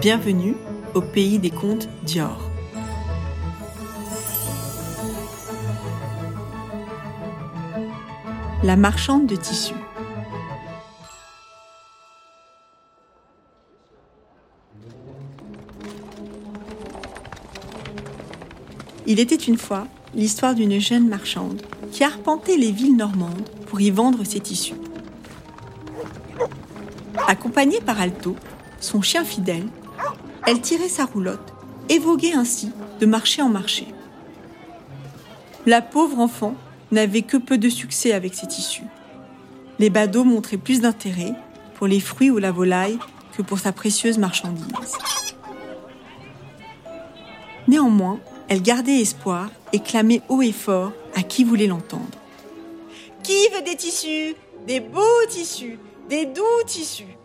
Bienvenue au pays des contes Dior. La marchande de tissus. Il était une fois l'histoire d'une jeune marchande qui arpentait les villes normandes pour y vendre ses tissus. Accompagnée par Alto, son chien fidèle, elle tirait sa roulotte et voguait ainsi de marché en marché. La pauvre enfant n'avait que peu de succès avec ses tissus. Les badauds montraient plus d'intérêt pour les fruits ou la volaille que pour sa précieuse marchandise. Néanmoins, elle gardait espoir et clamait haut et fort à qui voulait l'entendre. Qui veut des tissus? Des beaux tissus Des doux tissus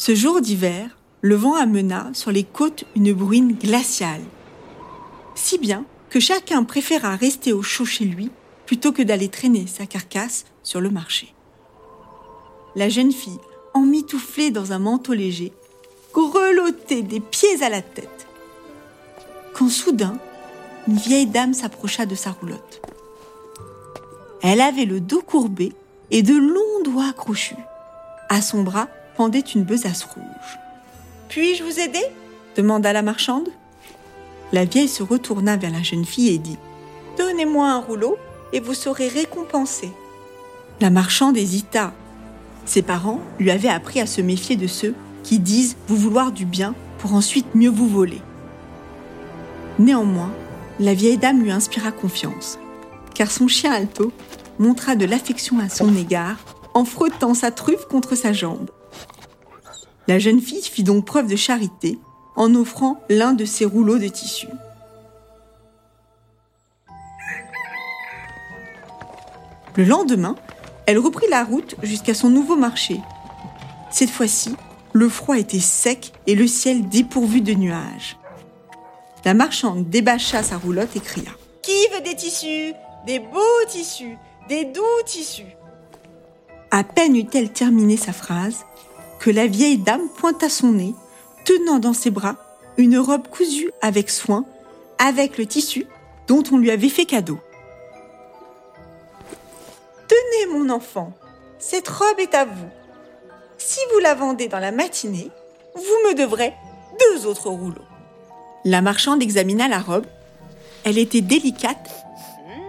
Ce jour d'hiver, le vent amena sur les côtes une bruine glaciale. Si bien que chacun préféra rester au chaud chez lui plutôt que d'aller traîner sa carcasse sur le marché. La jeune fille, emmitouflée dans un manteau léger, grelottait des pieds à la tête. Quand soudain, une vieille dame s'approcha de sa roulotte. Elle avait le dos courbé et de longs doigts crochus. À son bras pendait une besace rouge. Puis-je vous aider? demanda la marchande. La vieille se retourna vers la jeune fille et dit Donnez-moi un rouleau et vous serez récompensée. La marchande hésita. Ses parents lui avaient appris à se méfier de ceux qui disent vous vouloir du bien pour ensuite mieux vous voler. Néanmoins, la vieille dame lui inspira confiance, car son chien Alto montra de l'affection à son égard en frottant sa truffe contre sa jambe. La jeune fille fit donc preuve de charité en offrant l'un de ses rouleaux de tissu. Le lendemain, elle reprit la route jusqu'à son nouveau marché. Cette fois-ci, le froid était sec et le ciel dépourvu de nuages. La marchande débâcha sa roulotte et cria Qui veut des tissus? Des beaux tissus Des doux tissus À peine eut-elle terminé sa phrase que la vieille dame pointa son nez, tenant dans ses bras une robe cousue avec soin, avec le tissu dont on lui avait fait cadeau. Tenez mon enfant, cette robe est à vous. Si vous la vendez dans la matinée, vous me devrez deux autres rouleaux. La marchande examina la robe. Elle était délicate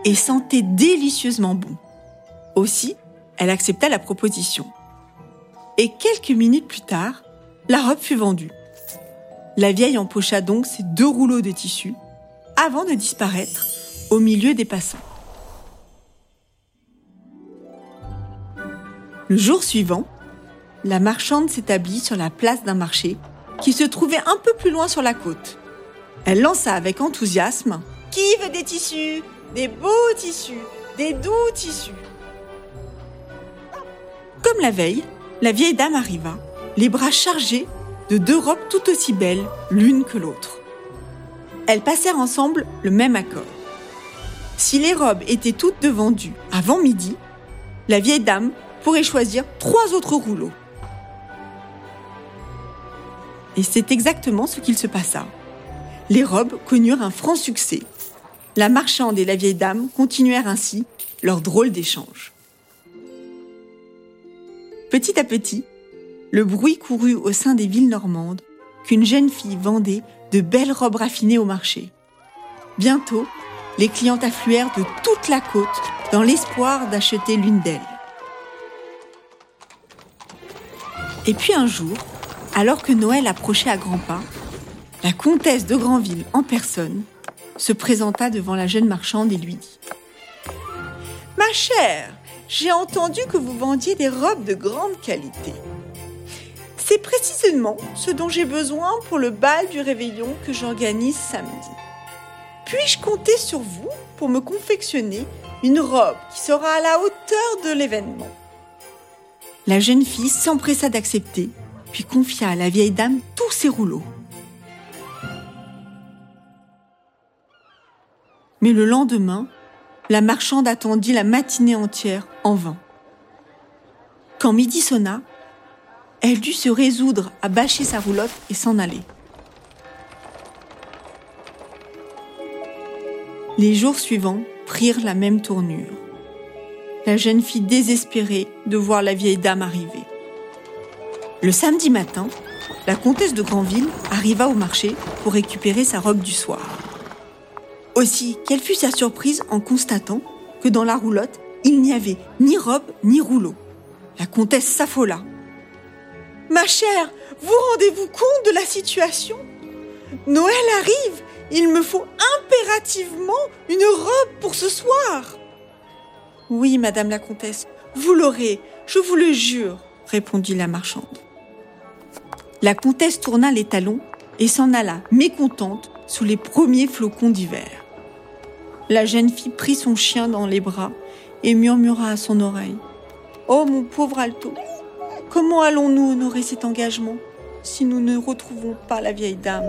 et sentait délicieusement bon. Aussi, elle accepta la proposition. Et quelques minutes plus tard, la robe fut vendue. La vieille empocha donc ses deux rouleaux de tissu avant de disparaître au milieu des passants. Le jour suivant, la marchande s'établit sur la place d'un marché qui se trouvait un peu plus loin sur la côte. Elle lança avec enthousiasme Qui veut des tissus? Des beaux tissus Des doux tissus Comme la veille, la vieille dame arriva, les bras chargés de deux robes tout aussi belles l'une que l'autre. Elles passèrent ensemble le même accord. Si les robes étaient toutes devendues avant midi, la vieille dame pourrait choisir trois autres rouleaux. Et c'est exactement ce qu'il se passa. Les robes connurent un franc succès. La marchande et la vieille dame continuèrent ainsi leur drôle d'échange. Petit à petit, le bruit courut au sein des villes normandes qu'une jeune fille vendait de belles robes raffinées au marché. Bientôt, les clients affluèrent de toute la côte dans l'espoir d'acheter l'une d'elles. Et puis un jour, alors que Noël approchait à grands pas, la comtesse de Granville en personne se présenta devant la jeune marchande et lui dit Ma chère, j'ai entendu que vous vendiez des robes de grande qualité. C'est précisément ce dont j'ai besoin pour le bal du réveillon que j'organise samedi. Puis-je compter sur vous pour me confectionner une robe qui sera à la hauteur de l'événement? La jeune fille s'empressa d'accepter, puis confia à la vieille dame tous ses rouleaux. Mais le lendemain, la marchande attendit la matinée entière en vain. Quand midi sonna, elle dut se résoudre à bâcher sa roulotte et s'en aller. Les jours suivants prirent la même tournure. La jeune fille désespérée de voir la vieille dame arriver. Le samedi matin, la comtesse de Granville arriva au marché pour récupérer sa robe du soir. Aussi, quelle fut sa surprise en constatant que dans la roulotte, il n'y avait ni robe ni rouleau. La comtesse s'affola. Ma chère, vous rendez-vous compte de la situation? Noël arrive, il me faut impérativement une robe pour ce soir. Oui, madame la comtesse, vous l'aurez, je vous le jure, répondit la marchande. La comtesse tourna les talons et s'en alla, mécontente, sous les premiers flocons d'hiver. La jeune fille prit son chien dans les bras et murmura à son oreille Oh mon pauvre Alto, comment allons-nous honorer cet engagement si nous ne retrouvons pas la vieille dame?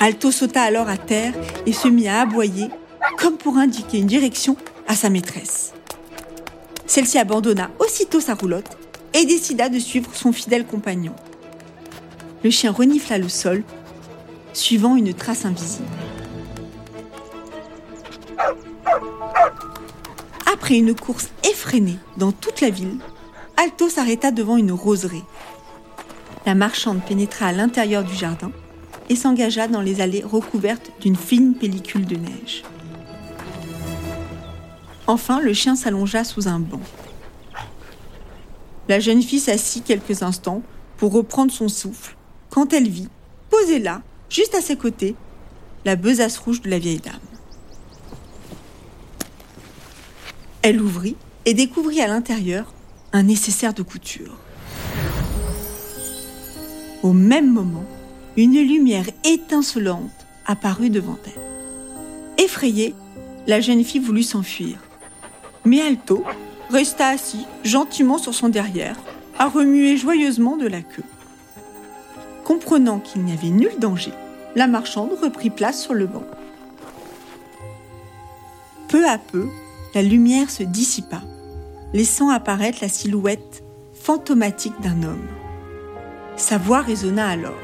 Alto sauta alors à terre et se mit à aboyer comme pour indiquer une direction à sa maîtresse. Celle-ci abandonna aussitôt sa roulotte et décida de suivre son fidèle compagnon. Le chien renifla le sol, suivant une trace invisible. Après une course effrénée dans toute la ville, Alto s'arrêta devant une roseraie. La marchande pénétra à l'intérieur du jardin et s'engagea dans les allées recouvertes d'une fine pellicule de neige. Enfin, le chien s'allongea sous un banc. La jeune fille s'assit quelques instants pour reprendre son souffle, quand elle vit, posée là, juste à ses côtés, la besace rouge de la vieille dame. Elle ouvrit et découvrit à l'intérieur un nécessaire de couture. Au même moment, une lumière étincelante apparut devant elle. Effrayée, la jeune fille voulut s'enfuir. Mais Alto resta assis gentiment sur son derrière, à remuer joyeusement de la queue. Comprenant qu'il n'y avait nul danger, la marchande reprit place sur le banc. Peu à peu, la lumière se dissipa, laissant apparaître la silhouette fantomatique d'un homme. Sa voix résonna alors.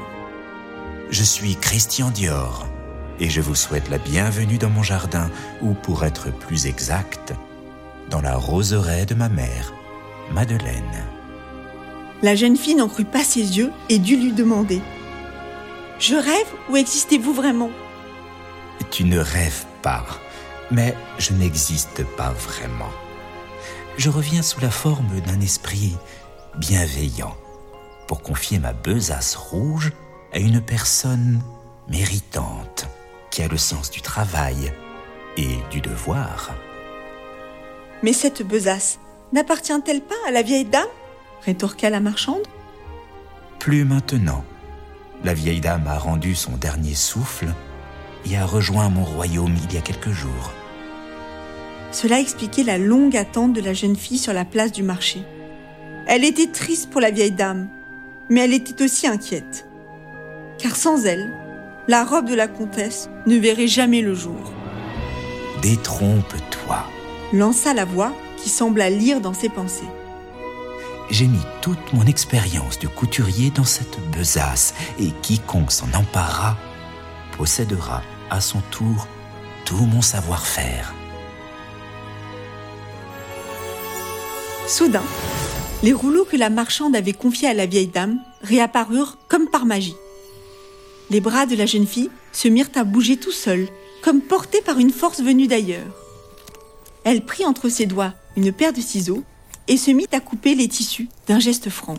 Je suis Christian Dior et je vous souhaite la bienvenue dans mon jardin, ou pour être plus exact, dans la roseraie de ma mère, Madeleine. La jeune fille n'en crut pas ses yeux et dut lui demander Je rêve ou existez-vous vraiment? Tu ne rêves pas, mais je n'existe pas vraiment. Je reviens sous la forme d'un esprit bienveillant pour confier ma besace rouge à une personne méritante qui a le sens du travail et du devoir. Mais cette besace n'appartient-elle pas à la vieille dame? Rétorqua la marchande. Plus maintenant. La vieille dame a rendu son dernier souffle et a rejoint mon royaume il y a quelques jours. Cela expliquait la longue attente de la jeune fille sur la place du marché. Elle était triste pour la vieille dame, mais elle était aussi inquiète. Car sans elle, la robe de la comtesse ne verrait jamais le jour. Détrompe-toi, lança la voix qui sembla lire dans ses pensées. J'ai mis toute mon expérience de couturier dans cette besace et quiconque s'en emparera possédera à son tour tout mon savoir-faire. Soudain, les rouleaux que la marchande avait confiés à la vieille dame réapparurent comme par magie. Les bras de la jeune fille se mirent à bouger tout seuls, comme portés par une force venue d'ailleurs. Elle prit entre ses doigts une paire de ciseaux et se mit à couper les tissus d'un geste franc.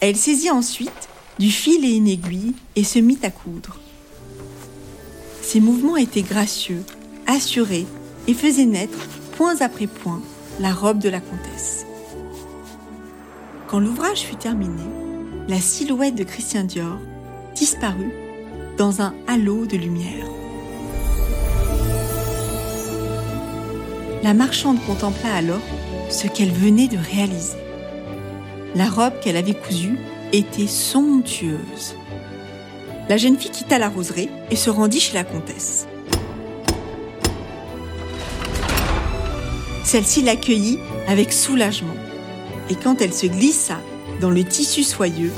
Elle saisit ensuite du fil et une aiguille et se mit à coudre. Ses mouvements étaient gracieux, assurés et faisaient naître, point après point, la robe de la comtesse. Quand l'ouvrage fut terminé, la silhouette de Christian Dior disparut dans un halo de lumière. La marchande contempla alors ce qu'elle venait de réaliser. La robe qu'elle avait cousue était somptueuse. La jeune fille quitta la roseraie et se rendit chez la comtesse. Celle-ci l'accueillit avec soulagement. Et quand elle se glissa dans le tissu soyeux,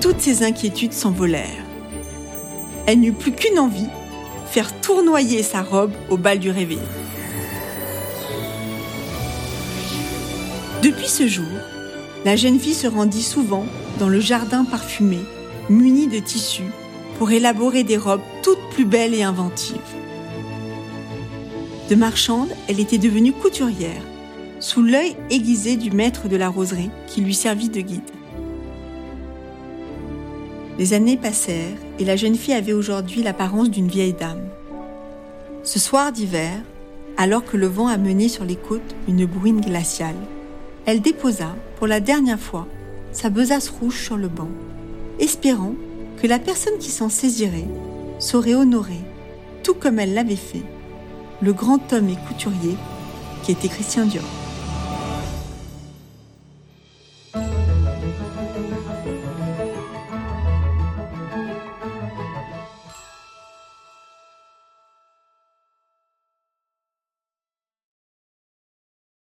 toutes ses inquiétudes s'envolèrent. Elle n'eut plus qu'une envie, faire tournoyer sa robe au bal du réveil. Depuis ce jour, la jeune fille se rendit souvent dans le jardin parfumé, muni de tissus, pour élaborer des robes toutes plus belles et inventives. De marchande, elle était devenue couturière, sous l'œil aiguisé du maître de la roserie qui lui servit de guide. Les années passèrent et la jeune fille avait aujourd'hui l'apparence d'une vieille dame. Ce soir d'hiver, alors que le vent amenait sur les côtes une bruine glaciale, elle déposa, pour la dernière fois, sa besace rouge sur le banc, espérant que la personne qui s'en saisirait saurait honorer, tout comme elle l'avait fait, le grand homme et couturier qui était Christian Dior.